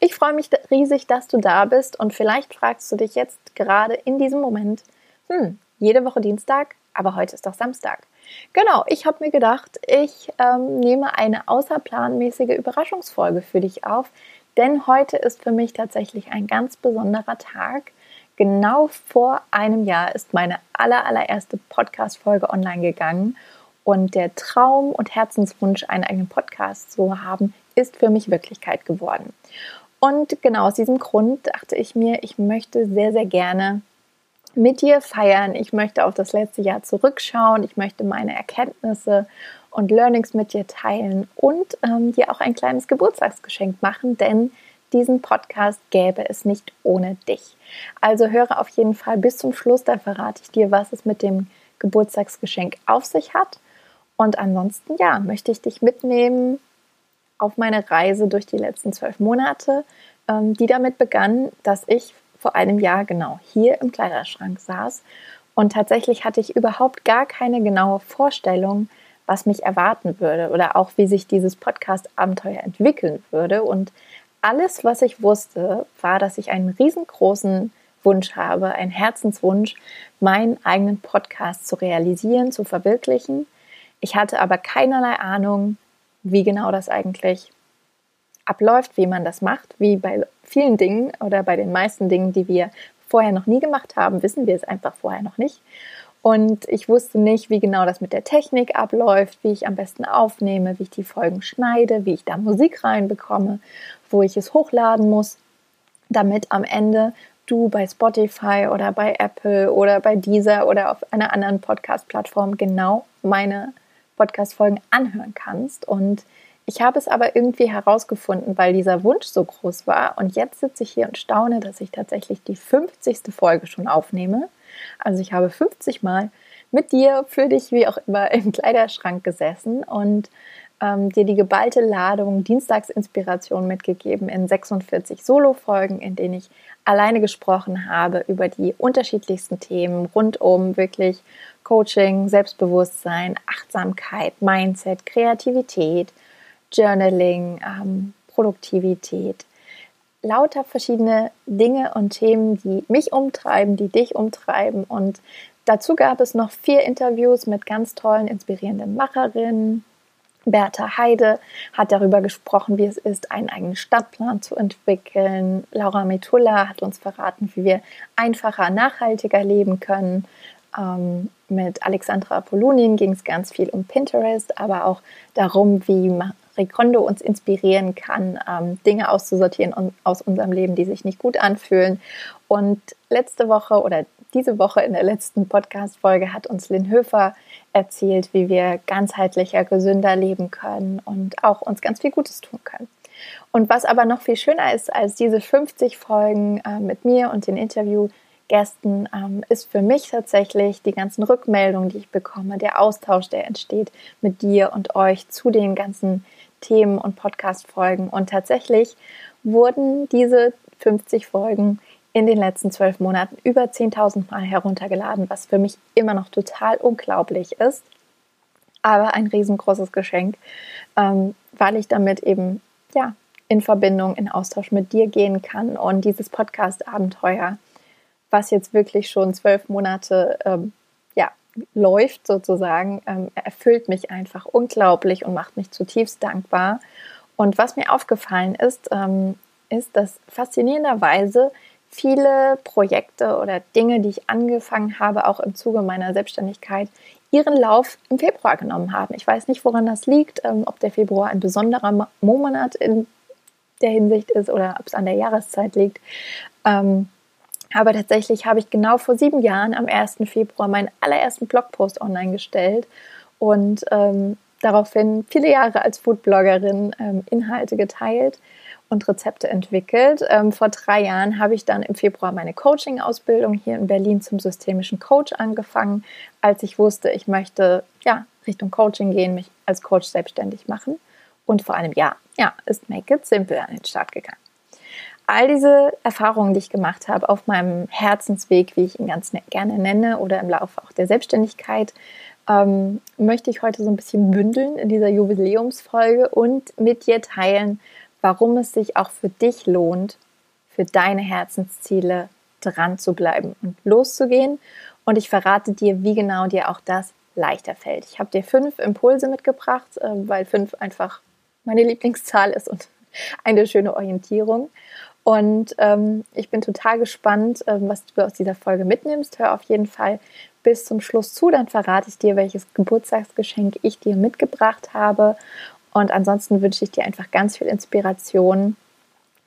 Ich freue mich riesig, dass du da bist und vielleicht fragst du dich jetzt gerade in diesem Moment, hm, jede Woche Dienstag, aber heute ist doch Samstag. Genau, ich habe mir gedacht, ich ähm, nehme eine außerplanmäßige Überraschungsfolge für dich auf, denn heute ist für mich tatsächlich ein ganz besonderer Tag. Genau vor einem Jahr ist meine aller, allererste Podcast-Folge online gegangen und der Traum und Herzenswunsch, einen eigenen Podcast zu haben, ist für mich Wirklichkeit geworden. Und genau aus diesem Grund dachte ich mir, ich möchte sehr, sehr gerne mit dir feiern. Ich möchte auf das letzte Jahr zurückschauen. Ich möchte meine Erkenntnisse und Learnings mit dir teilen und ähm, dir auch ein kleines Geburtstagsgeschenk machen, denn diesen Podcast gäbe es nicht ohne dich. Also höre auf jeden Fall bis zum Schluss, da verrate ich dir, was es mit dem Geburtstagsgeschenk auf sich hat. Und ansonsten, ja, möchte ich dich mitnehmen auf meine Reise durch die letzten zwölf Monate, ähm, die damit begann, dass ich vor einem Jahr genau hier im Kleiderschrank saß und tatsächlich hatte ich überhaupt gar keine genaue Vorstellung, was mich erwarten würde oder auch wie sich dieses Podcast-Abenteuer entwickeln würde. Und alles, was ich wusste, war, dass ich einen riesengroßen Wunsch habe, einen Herzenswunsch, meinen eigenen Podcast zu realisieren, zu verwirklichen. Ich hatte aber keinerlei Ahnung, wie genau das eigentlich abläuft, wie man das macht, wie bei vielen Dingen oder bei den meisten Dingen, die wir vorher noch nie gemacht haben, wissen wir es einfach vorher noch nicht. Und ich wusste nicht, wie genau das mit der Technik abläuft, wie ich am besten aufnehme, wie ich die Folgen schneide, wie ich da Musik reinbekomme, wo ich es hochladen muss, damit am Ende du bei Spotify oder bei Apple oder bei Deezer oder auf einer anderen Podcast-Plattform genau meine Podcast-Folgen anhören kannst. Und ich habe es aber irgendwie herausgefunden, weil dieser Wunsch so groß war. Und jetzt sitze ich hier und staune, dass ich tatsächlich die 50. Folge schon aufnehme. Also ich habe 50 Mal mit dir, für dich, wie auch immer, im Kleiderschrank gesessen und ähm, dir die geballte Ladung Dienstagsinspiration mitgegeben in 46 Solo-Folgen, in denen ich alleine gesprochen habe über die unterschiedlichsten Themen rund um wirklich Coaching, Selbstbewusstsein, Achtsamkeit, Mindset, Kreativität, Journaling, ähm, Produktivität. Lauter verschiedene Dinge und Themen, die mich umtreiben, die dich umtreiben. Und dazu gab es noch vier Interviews mit ganz tollen, inspirierenden Macherinnen, Bertha Heide hat darüber gesprochen, wie es ist, einen eigenen Stadtplan zu entwickeln. Laura Metulla hat uns verraten, wie wir einfacher, nachhaltiger leben können. Ähm, mit Alexandra Apollonin ging es ganz viel um Pinterest, aber auch darum, wie Kondo uns inspirieren kann, ähm, Dinge auszusortieren aus unserem Leben, die sich nicht gut anfühlen. Und letzte Woche oder diese Woche in der letzten Podcast-Folge hat uns Lynn Höfer erzählt, wie wir ganzheitlicher, gesünder leben können und auch uns ganz viel Gutes tun können. Und was aber noch viel schöner ist als diese 50 Folgen äh, mit mir und den Interviewgästen, ähm, ist für mich tatsächlich die ganzen Rückmeldungen, die ich bekomme, der Austausch, der entsteht mit dir und euch zu den ganzen Themen und Podcast-Folgen. Und tatsächlich wurden diese 50 Folgen in den letzten zwölf Monaten über 10.000 Mal heruntergeladen, was für mich immer noch total unglaublich ist. Aber ein riesengroßes Geschenk, ähm, weil ich damit eben ja in Verbindung, in Austausch mit dir gehen kann und dieses Podcast-Abenteuer, was jetzt wirklich schon zwölf Monate ähm, läuft sozusagen, ähm, erfüllt mich einfach unglaublich und macht mich zutiefst dankbar. Und was mir aufgefallen ist, ähm, ist, dass faszinierenderweise viele Projekte oder Dinge, die ich angefangen habe, auch im Zuge meiner Selbstständigkeit, ihren Lauf im Februar genommen haben. Ich weiß nicht, woran das liegt, ähm, ob der Februar ein besonderer Monat in der Hinsicht ist oder ob es an der Jahreszeit liegt. Ähm, aber tatsächlich habe ich genau vor sieben Jahren am 1. Februar meinen allerersten Blogpost online gestellt und ähm, daraufhin viele Jahre als Foodbloggerin ähm, Inhalte geteilt und Rezepte entwickelt. Ähm, vor drei Jahren habe ich dann im Februar meine Coaching-Ausbildung hier in Berlin zum systemischen Coach angefangen, als ich wusste, ich möchte ja Richtung Coaching gehen, mich als Coach selbstständig machen. Und vor einem Jahr, ja, ist Make It Simple an den Start gegangen. All diese Erfahrungen, die ich gemacht habe auf meinem Herzensweg, wie ich ihn ganz ne-, gerne nenne, oder im Laufe auch der Selbstständigkeit, ähm, möchte ich heute so ein bisschen bündeln in dieser Jubiläumsfolge und mit dir teilen, warum es sich auch für dich lohnt, für deine Herzensziele dran zu bleiben und loszugehen. Und ich verrate dir, wie genau dir auch das leichter fällt. Ich habe dir fünf Impulse mitgebracht, äh, weil fünf einfach meine Lieblingszahl ist und eine schöne Orientierung. Und ähm, ich bin total gespannt, äh, was du aus dieser Folge mitnimmst. Hör auf jeden Fall bis zum Schluss zu, dann verrate ich dir, welches Geburtstagsgeschenk ich dir mitgebracht habe. Und ansonsten wünsche ich dir einfach ganz viel Inspiration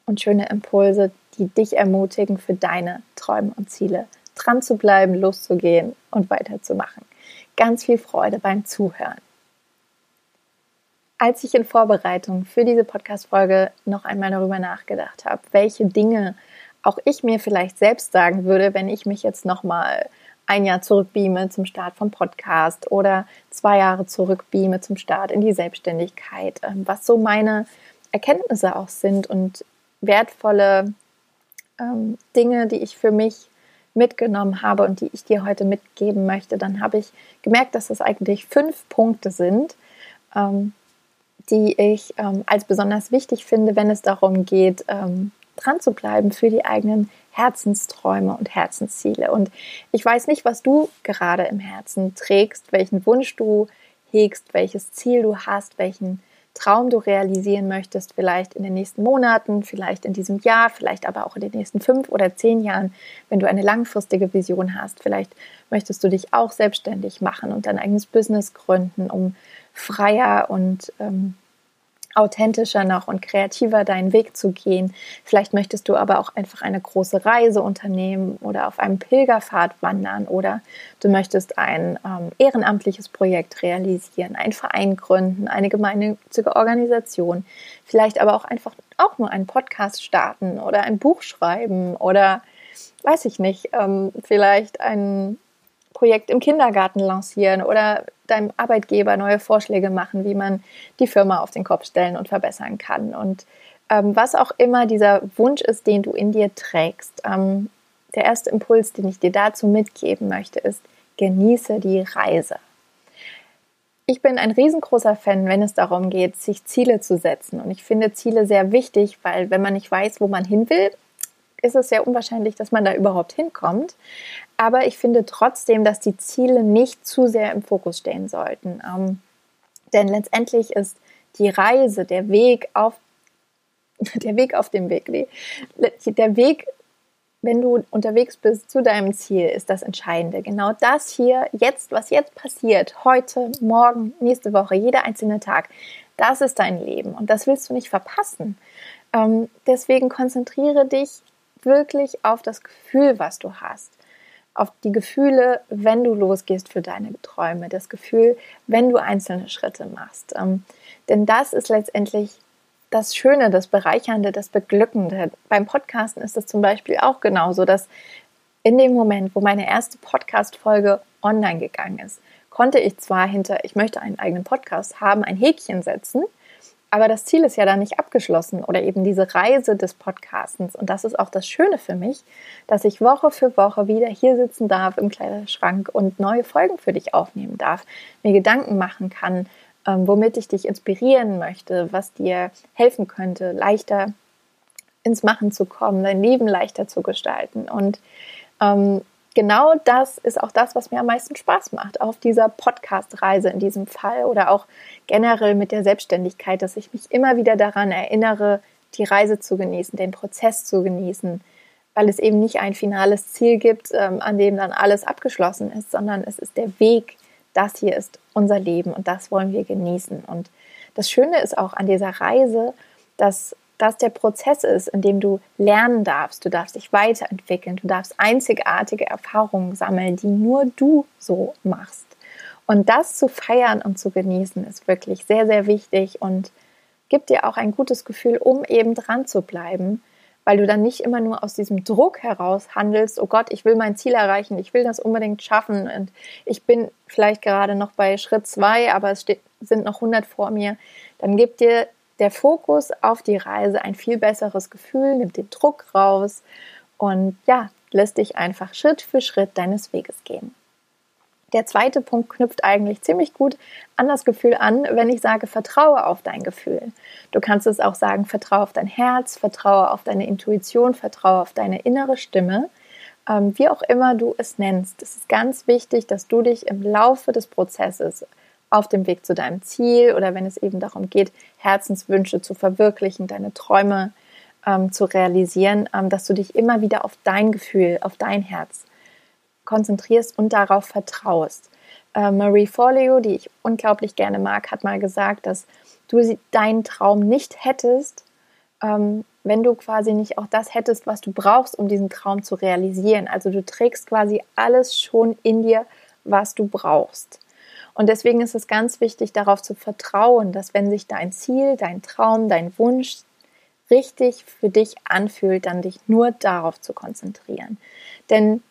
und schöne Impulse, die dich ermutigen, für deine Träume und Ziele dran zu bleiben, loszugehen und weiterzumachen. Ganz viel Freude beim Zuhören. Als ich in Vorbereitung für diese Podcast-Folge noch einmal darüber nachgedacht habe, welche Dinge auch ich mir vielleicht selbst sagen würde, wenn ich mich jetzt nochmal ein Jahr zurückbeame zum Start vom Podcast oder zwei Jahre zurückbeame zum Start in die Selbstständigkeit, ähm, was so meine Erkenntnisse auch sind und wertvolle ähm, Dinge, die ich für mich mitgenommen habe und die ich dir heute mitgeben möchte, dann habe ich gemerkt, dass das eigentlich fünf Punkte sind, ähm, die ich ähm, als besonders wichtig finde, wenn es darum geht, ähm, dran zu bleiben für die eigenen Herzensträume und Herzensziele. Und ich weiß nicht, was du gerade im Herzen trägst, welchen Wunsch du hegst, welches Ziel du hast, welchen Traum du realisieren möchtest, vielleicht in den nächsten Monaten, vielleicht in diesem Jahr, vielleicht aber auch in den nächsten fünf oder zehn Jahren, wenn du eine langfristige Vision hast. Vielleicht möchtest du dich auch selbstständig machen und dein eigenes Business gründen, um freier und ähm, authentischer noch und kreativer deinen Weg zu gehen. Vielleicht möchtest du aber auch einfach eine große Reise unternehmen oder auf einem Pilgerpfad wandern oder du möchtest ein ähm, ehrenamtliches Projekt realisieren, einen Verein gründen, eine gemeinnützige Organisation, vielleicht aber auch einfach auch nur einen Podcast starten oder ein Buch schreiben oder weiß ich nicht, ähm, vielleicht ein Projekt im Kindergarten lancieren oder deinem Arbeitgeber neue Vorschläge machen, wie man die Firma auf den Kopf stellen und verbessern kann. Und ähm, was auch immer dieser Wunsch ist, den du in dir trägst, ähm, der erste Impuls, den ich dir dazu mitgeben möchte, ist, genieße die Reise. Ich bin ein riesengroßer Fan, wenn es darum geht, sich Ziele zu setzen. Und ich finde Ziele sehr wichtig, weil wenn man nicht weiß, wo man hin will, ist es sehr unwahrscheinlich, dass man da überhaupt hinkommt. Aber ich finde trotzdem, dass die Ziele nicht zu sehr im Fokus stehen sollten. Ähm, denn letztendlich ist die Reise, der Weg auf, der Weg auf dem Weg, nee, der Weg, wenn du unterwegs bist zu deinem Ziel, ist das Entscheidende. Genau das hier, jetzt, was jetzt passiert, heute, morgen, nächste Woche, jeder einzelne Tag, das ist dein Leben und das willst du nicht verpassen. Ähm, deswegen konzentriere dich wirklich auf das Gefühl, was du hast. Auf die Gefühle, wenn du losgehst für deine Träume. Das Gefühl, wenn du einzelne Schritte machst. Ähm, denn das ist letztendlich das Schöne, das Bereichernde, das Beglückende. Beim Podcasten ist es zum Beispiel auch genauso, dass in dem Moment, wo meine erste Podcast-Folge online gegangen ist, konnte ich zwar hinter, ich möchte einen eigenen Podcast haben, ein Häkchen setzen, aber das Ziel ist ja dann nicht abgeschlossen oder eben diese Reise des Podcastens. Und das ist auch das Schöne für mich, dass ich Woche für Woche wieder hier sitzen darf im Kleiderschrank und neue Folgen für dich aufnehmen darf, mir Gedanken machen kann, ähm, womit ich dich inspirieren möchte, was dir helfen könnte, leichter ins Machen zu kommen, dein Leben leichter zu gestalten. Und ähm, genau das ist auch das, was mir am meisten Spaß macht auf dieser Podcast-Reise in diesem Fall oder auch generell mit der Selbstständigkeit, dass ich mich immer wieder daran erinnere, die Reise zu genießen, den Prozess zu genießen, weil es eben nicht ein finales Ziel gibt, ähm, an dem dann alles abgeschlossen ist, sondern es ist der Weg. Das hier ist unser Leben und das wollen wir genießen. Und das Schöne ist auch an dieser Reise, dass das der Prozess ist, in dem du lernen darfst, du darfst dich weiterentwickeln, du darfst einzigartige Erfahrungen sammeln, die nur du so machst. Und das zu feiern und zu genießen ist wirklich sehr, sehr wichtig und gibt dir auch ein gutes Gefühl, um eben dran zu bleiben, weil du dann nicht immer nur aus diesem Druck heraus handelst, oh Gott, ich will mein Ziel erreichen, ich will das unbedingt schaffen und ich bin vielleicht gerade noch bei Schritt zwei, aber es steht, sind noch 100 vor mir, dann gibt dir der Fokus auf die Reise ein viel besseres Gefühl, nimmt den Druck raus und ja, lässt dich einfach Schritt für Schritt deines Weges gehen. Der zweite Punkt knüpft eigentlich ziemlich gut an das Gefühl an, wenn ich sage, vertraue auf dein Gefühl. Du kannst es auch sagen, vertraue auf dein Herz, vertraue auf deine Intuition, vertraue auf deine innere Stimme. Ähm, wie auch immer du es nennst. Es ist ganz wichtig, dass du dich im Laufe des Prozesses auf dem Weg zu deinem Ziel oder wenn es eben darum geht, Herzenswünsche zu verwirklichen, deine Träume ähm, zu realisieren, ähm, dass du dich immer wieder auf dein Gefühl, auf dein Herz konzentrierst und darauf vertraust. Äh, Marie Forleo, die ich unglaublich gerne mag, hat mal gesagt, dass du deinen Traum nicht hättest, ähm, wenn du quasi nicht auch das hättest, was du brauchst, um diesen Traum zu realisieren. Also du trägst quasi alles schon in dir, was du brauchst. Und deswegen ist es ganz wichtig, darauf zu vertrauen, dass wenn sich dein Ziel, dein Traum, dein Wunsch richtig für dich anfühlt, dann dich nur darauf zu konzentrieren. Denn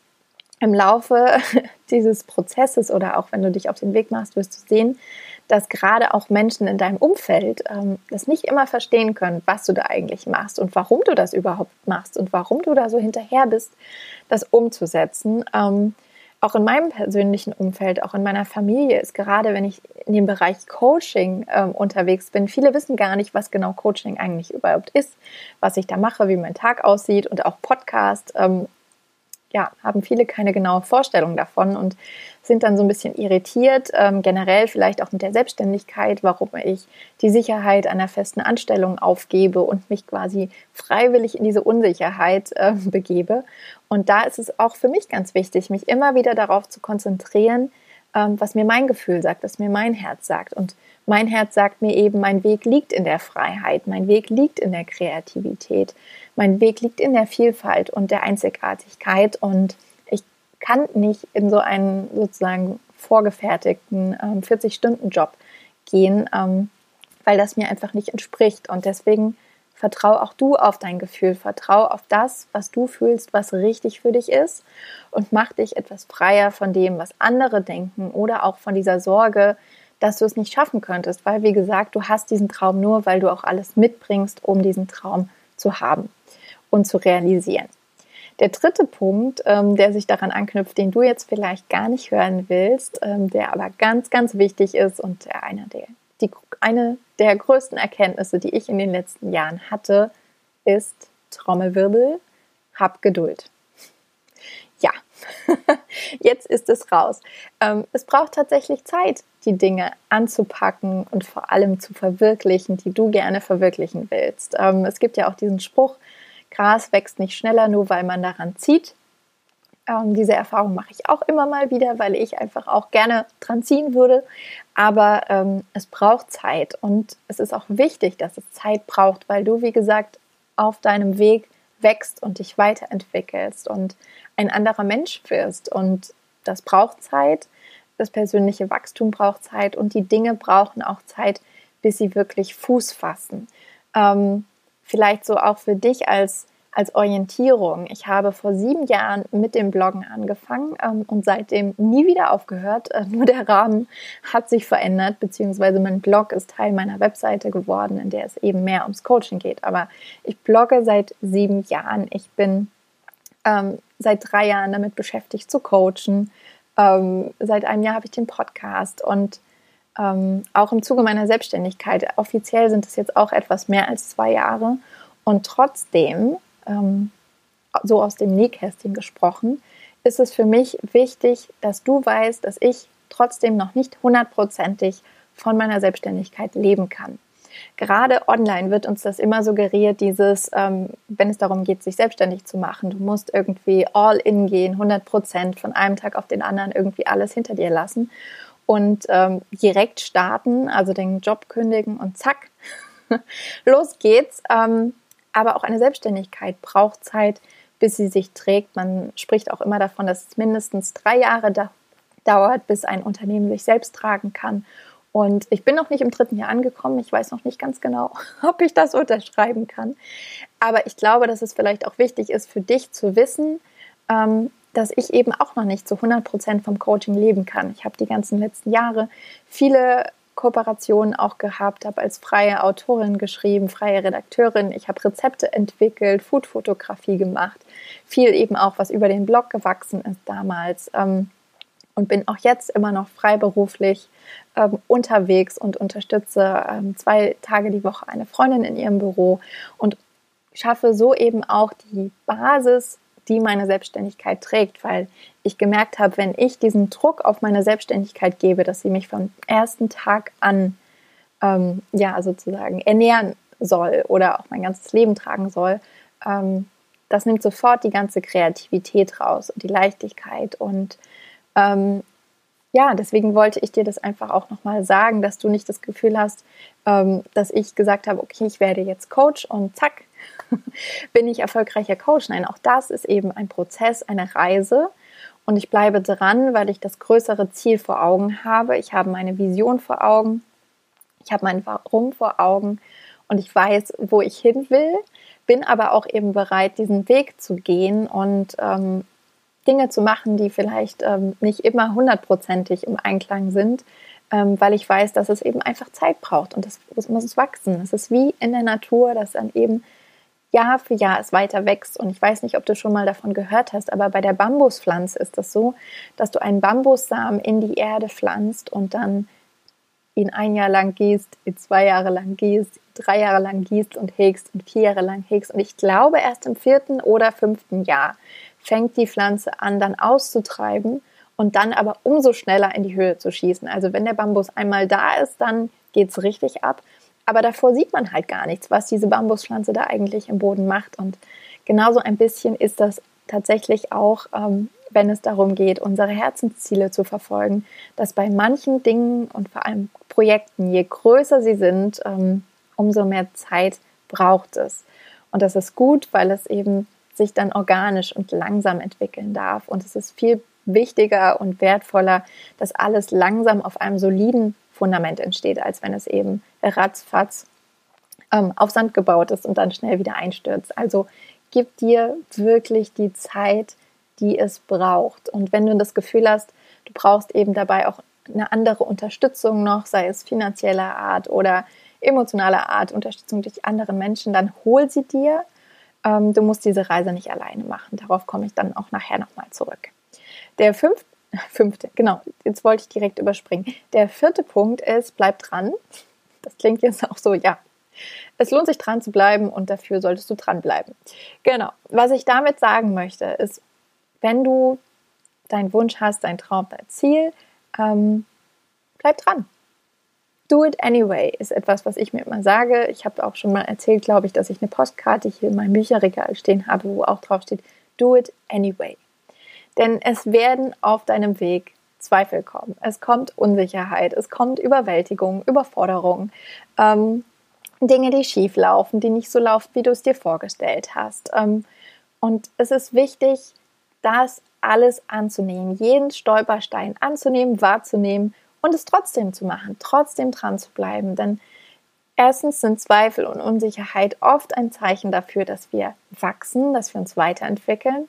im Laufe dieses Prozesses oder auch wenn du dich auf den Weg machst, wirst du sehen, dass gerade auch Menschen in deinem Umfeld ähm, das nicht immer verstehen können, was du da eigentlich machst und warum du das überhaupt machst und warum du da so hinterher bist, das umzusetzen. Ähm, auch in meinem persönlichen Umfeld, auch in meiner Familie ist gerade, wenn ich in dem Bereich Coaching ähm, unterwegs bin, viele wissen gar nicht, was genau Coaching eigentlich überhaupt ist, was ich da mache, wie mein Tag aussieht und auch Podcast. Ähm, ja, haben viele keine genaue Vorstellung davon und sind dann so ein bisschen irritiert, ähm, generell vielleicht auch mit der Selbstständigkeit, warum ich die Sicherheit einer festen Anstellung aufgebe und mich quasi freiwillig in diese Unsicherheit äh, begebe. Und da ist es auch für mich ganz wichtig, mich immer wieder darauf zu konzentrieren, ähm, was mir mein Gefühl sagt, was mir mein Herz sagt. Und mein Herz sagt mir eben, mein Weg liegt in der Freiheit, mein Weg liegt in der Kreativität, mein Weg liegt in der Vielfalt und der Einzigartigkeit und kann nicht in so einen sozusagen vorgefertigten ähm, 40-Stunden-Job gehen, ähm, weil das mir einfach nicht entspricht. Und deswegen vertrau auch du auf dein Gefühl, vertrau auf das, was du fühlst, was richtig für dich ist und mach dich etwas freier von dem, was andere denken oder auch von dieser Sorge, dass du es nicht schaffen könntest, weil wie gesagt, du hast diesen Traum nur, weil du auch alles mitbringst, um diesen Traum zu haben und zu realisieren. Der dritte Punkt, ähm, der sich daran anknüpft, den du jetzt vielleicht gar nicht hören willst, ähm, der aber ganz, ganz wichtig ist und einer der, die, eine der größten Erkenntnisse, die ich in den letzten Jahren hatte, ist Trommelwirbel, hab Geduld. Ja, jetzt ist es raus. Ähm, es braucht tatsächlich Zeit, die Dinge anzupacken und vor allem zu verwirklichen, die du gerne verwirklichen willst. Ähm, es gibt ja auch diesen Spruch, Gras wächst nicht schneller, nur weil man daran zieht. Ähm, diese Erfahrung mache ich auch immer mal wieder, weil ich einfach auch gerne dran ziehen würde. Aber ähm, es braucht Zeit und es ist auch wichtig, dass es Zeit braucht, weil du, wie gesagt, auf deinem Weg wächst und dich weiterentwickelst und ein anderer Mensch wirst. Und das braucht Zeit das persönliche Wachstum braucht Zeit und die Dinge brauchen auch Zeit, bis sie wirklich Fuß fassen. Ähm, vielleicht so auch für dich als, als Orientierung. Ich habe vor sieben Jahren mit dem Bloggen angefangen ähm, und seitdem nie wieder aufgehört. Äh, nur der Rahmen hat sich verändert, beziehungsweise mein Blog ist Teil meiner Webseite geworden, in der es eben mehr ums Coaching geht. Aber ich blogge seit sieben Jahren. Ich bin ähm, seit drei Jahren damit beschäftigt zu coachen. Ähm, seit einem Jahr habe ich den Podcast und ähm, auch im Zuge meiner Selbstständigkeit, offiziell sind es jetzt auch etwas mehr als zwei Jahre. Und trotzdem, ähm, so aus dem Nähkästchen gesprochen, ist es für mich wichtig, dass du weißt, dass ich trotzdem noch nicht hundertprozentig von meiner Selbstständigkeit leben kann. Gerade online wird uns das immer suggeriert, dieses, ähm, wenn es darum geht, sich selbstständig zu machen, du musst irgendwie all in gehen, 100 Prozent von einem Tag auf den anderen irgendwie alles hinter dir lassen und ähm, direkt starten, also den Job kündigen und zack, los geht's. Ähm, aber auch eine Selbstständigkeit braucht Zeit, bis sie sich trägt. Man spricht auch immer davon, dass es mindestens drei Jahre da dauert, bis ein Unternehmen sich selbst tragen kann. Und ich bin noch nicht im dritten Jahr angekommen. Ich weiß noch nicht ganz genau, ob ich das unterschreiben kann. Aber ich glaube, dass es vielleicht auch wichtig ist für dich zu wissen, ähm, dass ich eben auch noch nicht zu 100 Prozent vom Coaching leben kann. Ich habe die ganzen letzten Jahre viele Kooperationen auch gehabt, habe als freie Autorin geschrieben, freie Redakteurin. Ich habe Rezepte entwickelt, Foodfotografie gemacht, viel eben auch, was über den Blog gewachsen ist damals. Ähm, und bin auch jetzt immer noch freiberuflich ähm, unterwegs und unterstütze ähm, zwei Tage die Woche eine Freundin in ihrem Büro und schaffe so eben auch die Basis, die meine Selbstständigkeit trägt, weil ich gemerkt habe, wenn ich diesen Druck auf meine Selbstständigkeit gebe, dass sie mich vom ersten Tag an ähm, ja sozusagen ernähren soll oder auch mein ganzes Leben tragen soll, ähm, das nimmt sofort die ganze Kreativität raus und die Leichtigkeit. Und ähm, ja, deswegen wollte ich dir das einfach auch nochmal sagen, dass du nicht das Gefühl hast, ähm, dass ich gesagt habe, okay, ich werde jetzt Coach und zack, bin ich erfolgreicher Coach. Nein, auch das ist eben ein Prozess, eine Reise. Und ich bleibe dran, weil ich das größere Ziel vor Augen habe. Ich habe meine Vision vor Augen. Ich habe mein Warum vor Augen. Und ich weiß, wo ich hin will. Bin aber auch eben bereit, diesen Weg zu gehen und ähm, Dinge zu machen, die vielleicht ähm, nicht immer hundertprozentig im Einklang sind, ähm, weil ich weiß, dass es eben einfach Zeit braucht und das, das muss wachsen. Es ist wie in der Natur, dass dann eben Jahr für Jahr es weiter wächst. Und ich weiß nicht, ob du schon mal davon gehört hast, aber bei der Bambuspflanze ist das so, dass du einen Bambussamen in die Erde pflanzt und dann ihn ein Jahr lang gießt, ihn zwei Jahre lang gießt, drei Jahre lang gießt und hegst und vier Jahre lang hegst. Und ich glaube, erst im vierten oder fünften Jahr fängt die Pflanze an, dann auszutreiben und dann aber umso schneller in die Höhe zu schießen. Also wenn der Bambus einmal da ist, dann geht es richtig ab. Aber davor sieht man halt gar nichts, was diese Bambuspflanze da eigentlich im Boden macht. Und genauso ein bisschen ist das tatsächlich auch, ähm, wenn es darum geht, unsere Herzensziele zu verfolgen, dass bei manchen Dingen und vor allem Projekten, je größer sie sind, ähm, umso mehr Zeit braucht es. Und das ist gut, weil es eben sich dann organisch und langsam entwickeln darf. Und es ist viel wichtiger und wertvoller, dass alles langsam auf einem soliden Fundament entsteht, als wenn es eben ratzfatz ähm, auf Sand gebaut ist und dann schnell wieder einstürzt. Also gib dir wirklich die Zeit, die es braucht. Und wenn du das Gefühl hast, du brauchst eben dabei auch eine andere Unterstützung noch, sei es finanzieller Art oder emotionaler Art, Unterstützung durch andere Menschen, dann hol sie dir ähm, du musst diese Reise nicht alleine machen. Darauf komme ich dann auch nachher nochmal zurück. Der fünfte, fünfte, genau, jetzt wollte ich direkt überspringen. Der vierte Punkt ist, bleib dran. Das klingt jetzt auch so, ja. Es lohnt sich dran zu bleiben und dafür solltest du dranbleiben. Genau. Was ich damit sagen möchte, ist, wenn du deinen Wunsch hast, dein Traum, dein Ziel, ähm, bleib dran. Do it anyway ist etwas, was ich mir immer sage. Ich habe auch schon mal erzählt, glaube ich, dass ich eine Postkarte hier in meinem Bücherregal stehen habe, wo auch drauf steht, do it anyway. Denn es werden auf deinem Weg Zweifel kommen. Es kommt Unsicherheit, es kommt Überwältigung, Überforderung, ähm, Dinge, die schief laufen, die nicht so laufen, wie du es dir vorgestellt hast. Ähm, und es ist wichtig, das alles anzunehmen, jeden Stolperstein anzunehmen, wahrzunehmen und es trotzdem zu machen, trotzdem dran zu bleiben. Denn erstens sind Zweifel und Unsicherheit oft ein Zeichen dafür, dass wir wachsen, dass wir uns weiterentwickeln.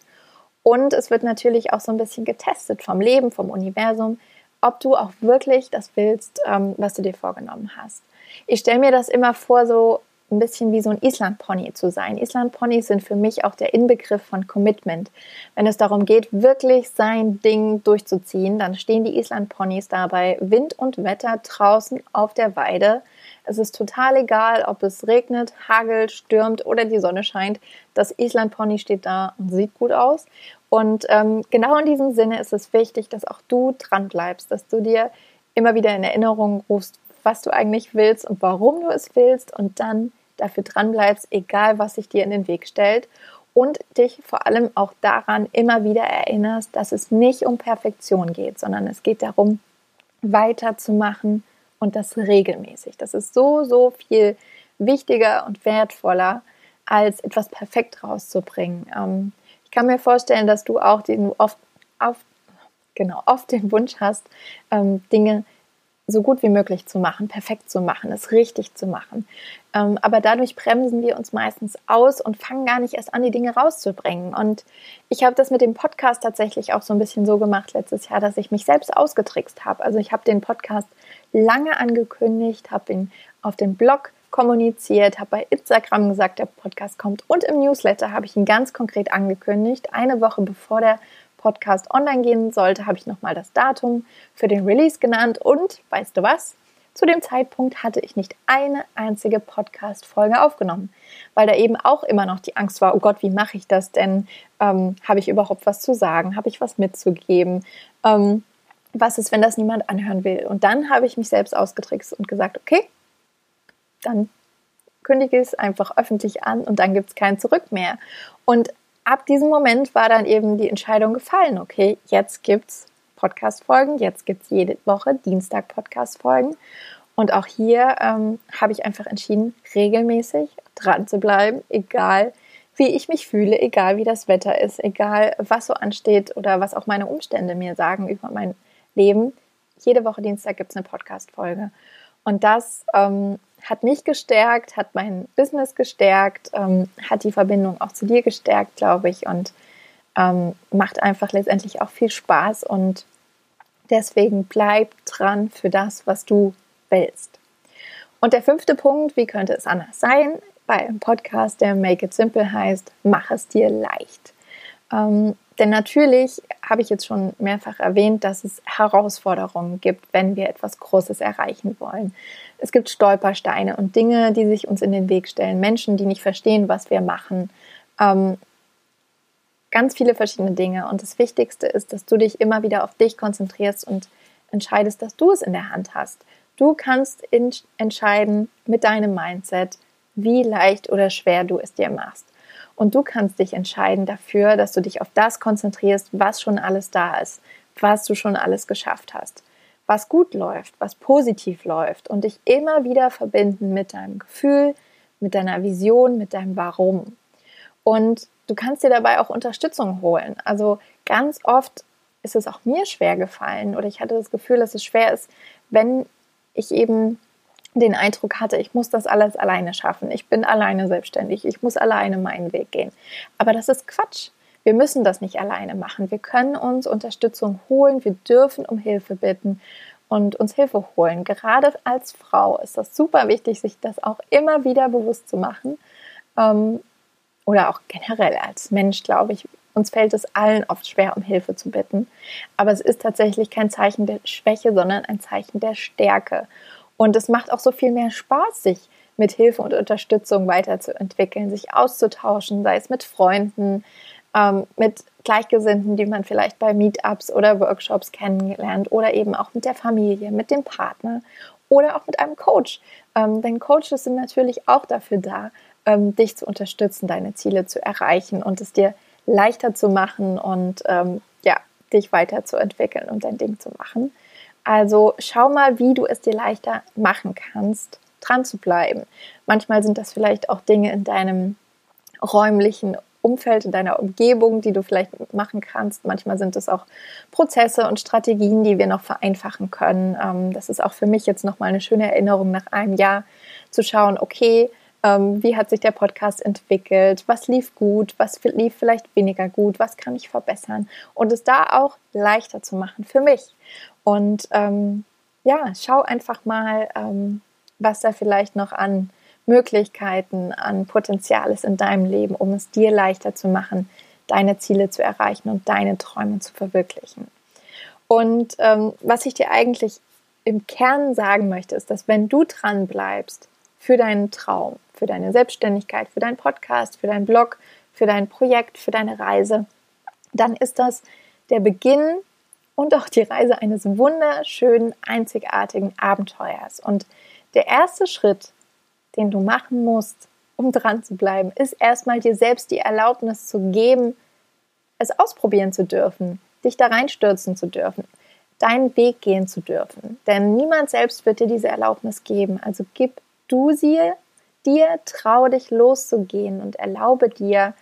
Und es wird natürlich auch so ein bisschen getestet vom Leben, vom Universum, ob du auch wirklich das willst, ähm, was du dir vorgenommen hast. Ich stelle mir das immer vor, so ein bisschen wie so ein Island-Pony zu sein. Island-Ponys sind für mich auch der Inbegriff von Commitment. Wenn es darum geht, wirklich sein Ding durchzuziehen, dann stehen die Island-Ponys dabei Wind und Wetter draußen auf der Weide. Es ist total egal, ob es regnet, hagelt, stürmt oder die Sonne scheint. Das Island-Pony steht da und sieht gut aus. Und ähm, genau in diesem Sinne ist es wichtig, dass auch du dran bleibst, dass du dir immer wieder in Erinnerung rufst, was du eigentlich willst und warum du es willst und dann dafür dranbleibst, egal was sich dir in den Weg stellt und dich vor allem auch daran immer wieder erinnerst, dass es nicht um Perfektion geht, sondern es geht darum, weiterzumachen und das regelmäßig. Das ist so, so viel wichtiger und wertvoller, als etwas perfekt rauszubringen. Ähm, ich kann mir vorstellen, dass du auch den oft, auf, genau, oft den Wunsch hast, ähm, Dinge so gut wie möglich zu machen, perfekt zu machen, es richtig zu machen. Ähm, aber dadurch bremsen wir uns meistens aus und fangen gar nicht erst an, die Dinge rauszubringen. Und ich habe das mit dem Podcast tatsächlich auch so ein bisschen so gemacht letztes Jahr, dass ich mich selbst ausgetrickst habe. Also ich habe den Podcast lange angekündigt, habe ihn auf dem Blog kommuniziert, habe bei Instagram gesagt, der Podcast kommt und im Newsletter habe ich ihn ganz konkret angekündigt. Eine Woche bevor der Podcast online gehen sollte, habe ich nochmal das Datum für den Release genannt und weißt du was? Zu dem Zeitpunkt hatte ich nicht eine einzige Podcast-Folge aufgenommen, weil da eben auch immer noch die Angst war, oh Gott, wie mache ich das denn? Ähm, habe ich überhaupt was zu sagen? Habe ich was mitzugeben? Ähm, was ist, wenn das niemand anhören will? Und dann habe ich mich selbst ausgetrickst und gesagt, okay, dann kündige ich es einfach öffentlich an und dann gibt es kein Zurück mehr. Und ab diesem Moment war dann eben die Entscheidung gefallen, okay, jetzt gibt es Podcast-Folgen, jetzt gibt es jede Woche Dienstag Podcast-Folgen. Und auch hier ähm, habe ich einfach entschieden, regelmäßig dran zu bleiben, egal wie ich mich fühle, egal wie das Wetter ist, egal was so ansteht oder was auch meine Umstände mir sagen über mein Leben. Jede Woche Dienstag gibt es eine Podcast-Folge. Und das ähm, hat mich gestärkt, hat mein Business gestärkt, ähm, hat die Verbindung auch zu dir gestärkt, glaube ich, und ähm, macht einfach letztendlich auch viel Spaß und deswegen bleib dran für das, was du willst. Und der fünfte Punkt, wie könnte es anders sein? Bei einem Podcast, der Make It Simple heißt, mach es dir leicht. Ähm, denn natürlich habe ich jetzt schon mehrfach erwähnt, dass es Herausforderungen gibt, wenn wir etwas Großes erreichen wollen. Es gibt Stolpersteine und Dinge, die sich uns in den Weg stellen, Menschen, die nicht verstehen, was wir machen. Ähm, ganz viele verschiedene Dinge. Und das Wichtigste ist, dass du dich immer wieder auf dich konzentrierst und entscheidest, dass du es in der Hand hast. Du kannst entscheiden mit deinem Mindset, wie leicht oder schwer du es dir machst. Und du kannst dich entscheiden dafür, dass du dich auf das konzentrierst, was schon alles da ist, was du schon alles geschafft hast, was gut läuft, was positiv läuft und dich immer wieder verbinden mit deinem Gefühl, mit deiner Vision, mit deinem Warum. Und du kannst dir dabei auch Unterstützung holen. Also ganz oft ist es auch mir schwer gefallen oder ich hatte das Gefühl, dass es schwer ist, wenn ich eben den Eindruck hatte, ich muss das alles alleine schaffen. Ich bin alleine selbstständig. Ich muss alleine meinen Weg gehen. Aber das ist Quatsch. Wir müssen das nicht alleine machen. Wir können uns Unterstützung holen. Wir dürfen um Hilfe bitten und uns Hilfe holen. Gerade als Frau ist das super wichtig, sich das auch immer wieder bewusst zu machen. Ähm, oder auch generell als Mensch, glaube ich, uns fällt es allen oft schwer, um Hilfe zu bitten. Aber es ist tatsächlich kein Zeichen der Schwäche, sondern ein Zeichen der Stärke. Und es macht auch so viel mehr Spaß, sich mit Hilfe und Unterstützung weiterzuentwickeln, sich auszutauschen, sei es mit Freunden, ähm, mit Gleichgesinnten, die man vielleicht bei Meetups oder Workshops kennengelernt oder eben auch mit der Familie, mit dem Partner oder auch mit einem Coach. Ähm, denn Coaches sind natürlich auch dafür da, ähm, dich zu unterstützen, deine Ziele zu erreichen und es dir leichter zu machen und ähm, ja, dich weiterzuentwickeln und dein Ding zu machen. Also schau mal, wie du es dir leichter machen kannst, dran zu bleiben. Manchmal sind das vielleicht auch Dinge in deinem räumlichen Umfeld, in deiner Umgebung, die du vielleicht machen kannst. Manchmal sind es auch Prozesse und Strategien, die wir noch vereinfachen können. Ähm, das ist auch für mich jetzt nochmal eine schöne Erinnerung nach einem Jahr zu schauen, okay, ähm, wie hat sich der Podcast entwickelt? Was lief gut? Was lief vielleicht weniger gut? Was kann ich verbessern? Und es da auch leichter zu machen für mich. Und ähm, ja, schau einfach mal, ähm, was da vielleicht noch an Möglichkeiten, an Potenzial ist in deinem Leben, um es dir leichter zu machen, deine Ziele zu erreichen und deine Träume zu verwirklichen. Und ähm, was ich dir eigentlich im Kern sagen möchte, ist, dass wenn du dran bleibst für deinen Traum, für deine Selbstständigkeit, für deinen Podcast, für deinen Blog, für dein Projekt, für deine Reise, dann ist das der Beginn und auch die Reise eines wunderschönen, einzigartigen Abenteuers. Und der erste Schritt, den du machen musst, um dran zu bleiben, ist erstmal dir selbst die Erlaubnis zu geben, es ausprobieren zu dürfen, dich da reinstürzen zu dürfen, deinen Weg gehen zu dürfen. Denn niemand selbst wird dir diese Erlaubnis geben. Also gib du sie dir, trau dich loszugehen und erlaube dir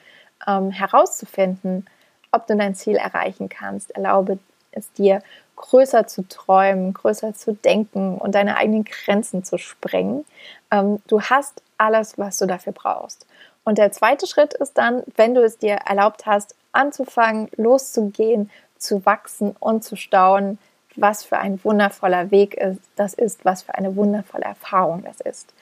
ähm, herauszufinden, ob du dein Ziel erreichen kannst. Erlaube es dir, größer zu träumen, größer zu denken und deine eigenen Grenzen zu sprengen. Ähm, du hast alles, was du dafür brauchst. Und der zweite Schritt ist dann, wenn du es dir erlaubt hast, anzufangen, loszugehen, zu wachsen und zu staunen, was für ein wundervoller Weg ist, das ist, was für eine wundervolle Erfahrung das ist.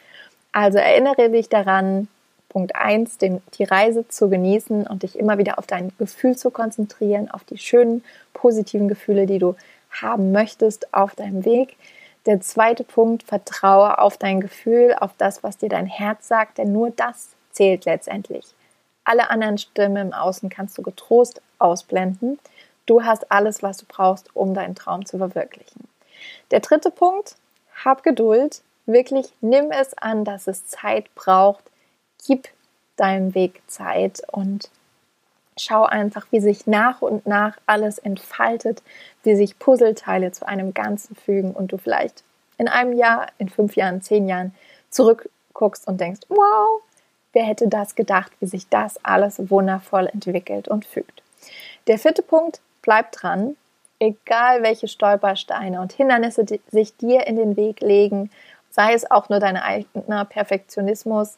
Also erinnere dich daran, Punkt 1, die Reise zu genießen und dich immer wieder auf dein Gefühl zu konzentrieren, auf die schönen, positiven Gefühle, die du haben möchtest auf deinem Weg. Der zweite Punkt, vertraue auf dein Gefühl, auf das, was dir dein Herz sagt, denn nur das zählt letztendlich. Alle anderen Stimmen im Außen kannst du getrost ausblenden. Du hast alles, was du brauchst, um deinen Traum zu verwirklichen. Der dritte Punkt, hab Geduld. Wirklich nimm es an, dass es Zeit braucht. Gib deinem Weg Zeit und schau einfach, wie sich nach und nach alles entfaltet, wie sich Puzzleteile zu einem Ganzen fügen und du vielleicht in einem Jahr, in fünf Jahren, zehn Jahren zurückguckst und denkst, wow, wer hätte das gedacht, wie sich das alles wundervoll entwickelt und fügt. Der vierte Punkt, bleib dran, egal welche Stolpersteine und Hindernisse sich dir in den Weg legen, sei es auch nur dein eigener Perfektionismus,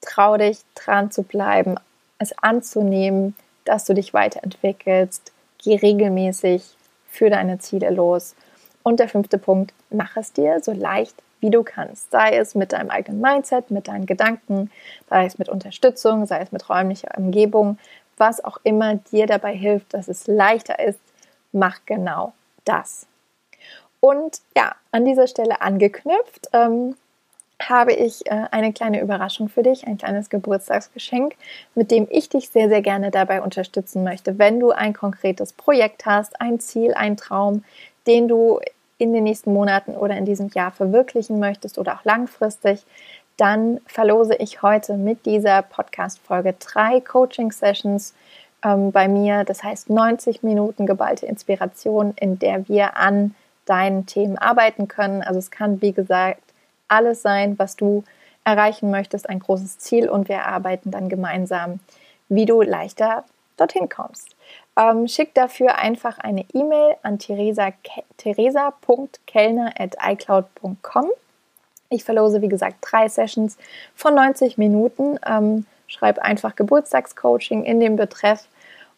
trau dich dran zu bleiben, es anzunehmen, dass du dich weiterentwickelst, geh regelmäßig für deine Ziele los. Und der fünfte Punkt, mach es dir so leicht wie du kannst. Sei es mit deinem eigenen Mindset, mit deinen Gedanken, sei es mit Unterstützung, sei es mit räumlicher Umgebung, was auch immer dir dabei hilft, dass es leichter ist, mach genau das. Und ja, an dieser Stelle angeknüpft, ähm, habe ich äh, eine kleine Überraschung für dich, ein kleines Geburtstagsgeschenk, mit dem ich dich sehr, sehr gerne dabei unterstützen möchte. Wenn du ein konkretes Projekt hast, ein Ziel, ein Traum, den du in den nächsten Monaten oder in diesem Jahr verwirklichen möchtest oder auch langfristig, dann verlose ich heute mit dieser Podcast-Folge drei Coaching-Sessions ähm, bei mir. Das heißt 90 Minuten geballte Inspiration, in der wir an deinen Themen arbeiten können. Also es kann, wie gesagt, alles sein, was du erreichen möchtest, ein großes Ziel und wir arbeiten dann gemeinsam, wie du leichter dorthin kommst. Ähm, schick dafür einfach eine E-Mail an theresa.kellner.icloud.com. Ich verlose, wie gesagt, drei Sessions von 90 Minuten. Ähm, schreib einfach Geburtstagscoaching in den Betreff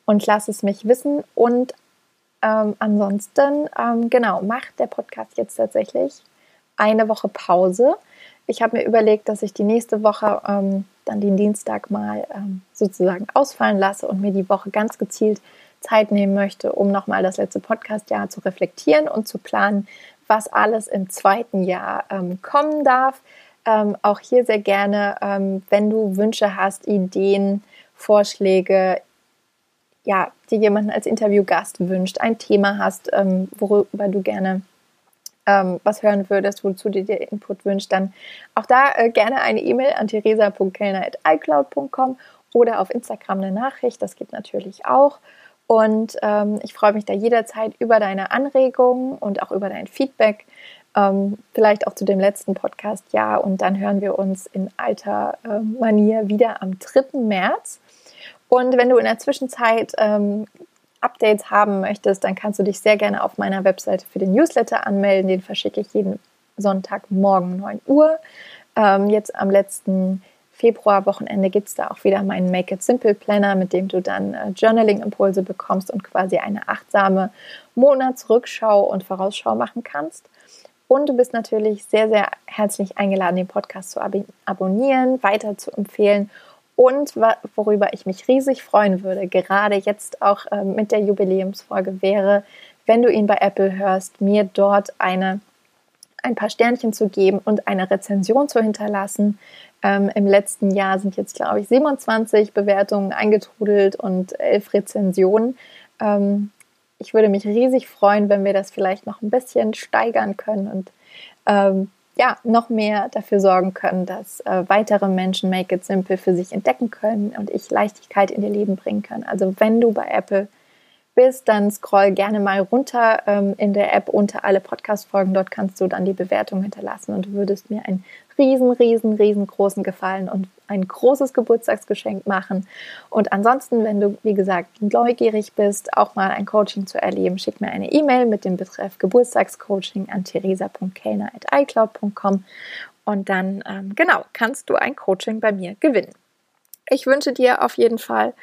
und lass es mich wissen. Und ähm, ansonsten, ähm, genau, macht der Podcast jetzt tatsächlich eine Woche Pause. Ich habe mir überlegt, dass ich die nächste Woche ähm, dann den Dienstag mal ähm, sozusagen ausfallen lasse und mir die Woche ganz gezielt Zeit nehmen möchte, um nochmal das letzte Podcast-Jahr zu reflektieren und zu planen, was alles im zweiten Jahr ähm, kommen darf. Ähm, auch hier sehr gerne, ähm, wenn du Wünsche hast, Ideen, Vorschläge, ja, dir jemanden als Interviewgast wünscht, ein Thema hast, ähm, worüber du gerne ähm, was hören würdest, wozu du dir Input wünschst, dann auch da äh, gerne eine E-Mail an theresa.kellner.icloud.com oder auf Instagram eine Nachricht, das geht natürlich auch. Und ähm, ich freue mich da jederzeit über deine Anregungen und auch über dein Feedback. Ähm, vielleicht auch zu dem letzten Podcast, ja. Und dann hören wir uns in alter äh, Manier wieder am 3. März. Und wenn du in der Zwischenzeit ähm, Updates haben möchtest, dann kannst du dich sehr gerne auf meiner Webseite für den Newsletter anmelden. Den verschicke ich jeden Sonntagmorgen 9 Uhr. Ähm, jetzt am letzten Februarwochenende gibt es da auch wieder meinen Make It Simple Planner, mit dem du dann äh, Journaling-Impulse bekommst und quasi eine achtsame Monatsrückschau und Vorausschau machen kannst. Und du bist natürlich sehr, sehr herzlich eingeladen, den Podcast zu ab abonnieren, weiter zu empfehlen und worüber ich mich riesig freuen würde, gerade jetzt auch äh, mit der Jubiläumsfolge, wäre, wenn du ihn bei Apple hörst, mir dort eine, ein paar Sternchen zu geben und eine Rezension zu hinterlassen. Ähm, Im letzten Jahr sind jetzt, glaube ich, 27 Bewertungen eingetrudelt und 11 Rezensionen. Ähm, ich würde mich riesig freuen, wenn wir das vielleicht noch ein bisschen steigern können und ähm, ja, noch mehr dafür sorgen können, dass äh, weitere Menschen Make It Simple für sich entdecken können und ich Leichtigkeit in ihr Leben bringen kann. Also wenn du bei Apple bist, dann scroll gerne mal runter ähm, in der App unter alle Podcast-Folgen. Dort kannst du dann die Bewertung hinterlassen und du würdest mir einen riesen, riesen, riesengroßen Gefallen und ein großes Geburtstagsgeschenk machen. Und ansonsten, wenn du, wie gesagt, neugierig bist, auch mal ein Coaching zu erleben, schick mir eine E-Mail mit dem Betreff Geburtstagscoaching an theresa.kellner.icloud.com und dann, ähm, genau, kannst du ein Coaching bei mir gewinnen. Ich wünsche dir auf jeden Fall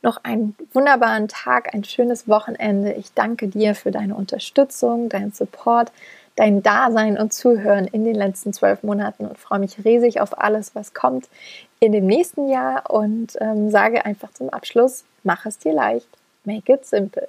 noch einen wunderbaren Tag, ein schönes Wochenende. Ich danke dir für deine Unterstützung, deinen Support, dein Dasein und Zuhören in den letzten zwölf Monaten und freue mich riesig auf alles, was kommt in dem nächsten Jahr und ähm, sage einfach zum Abschluss, mach es dir leicht, make it simple.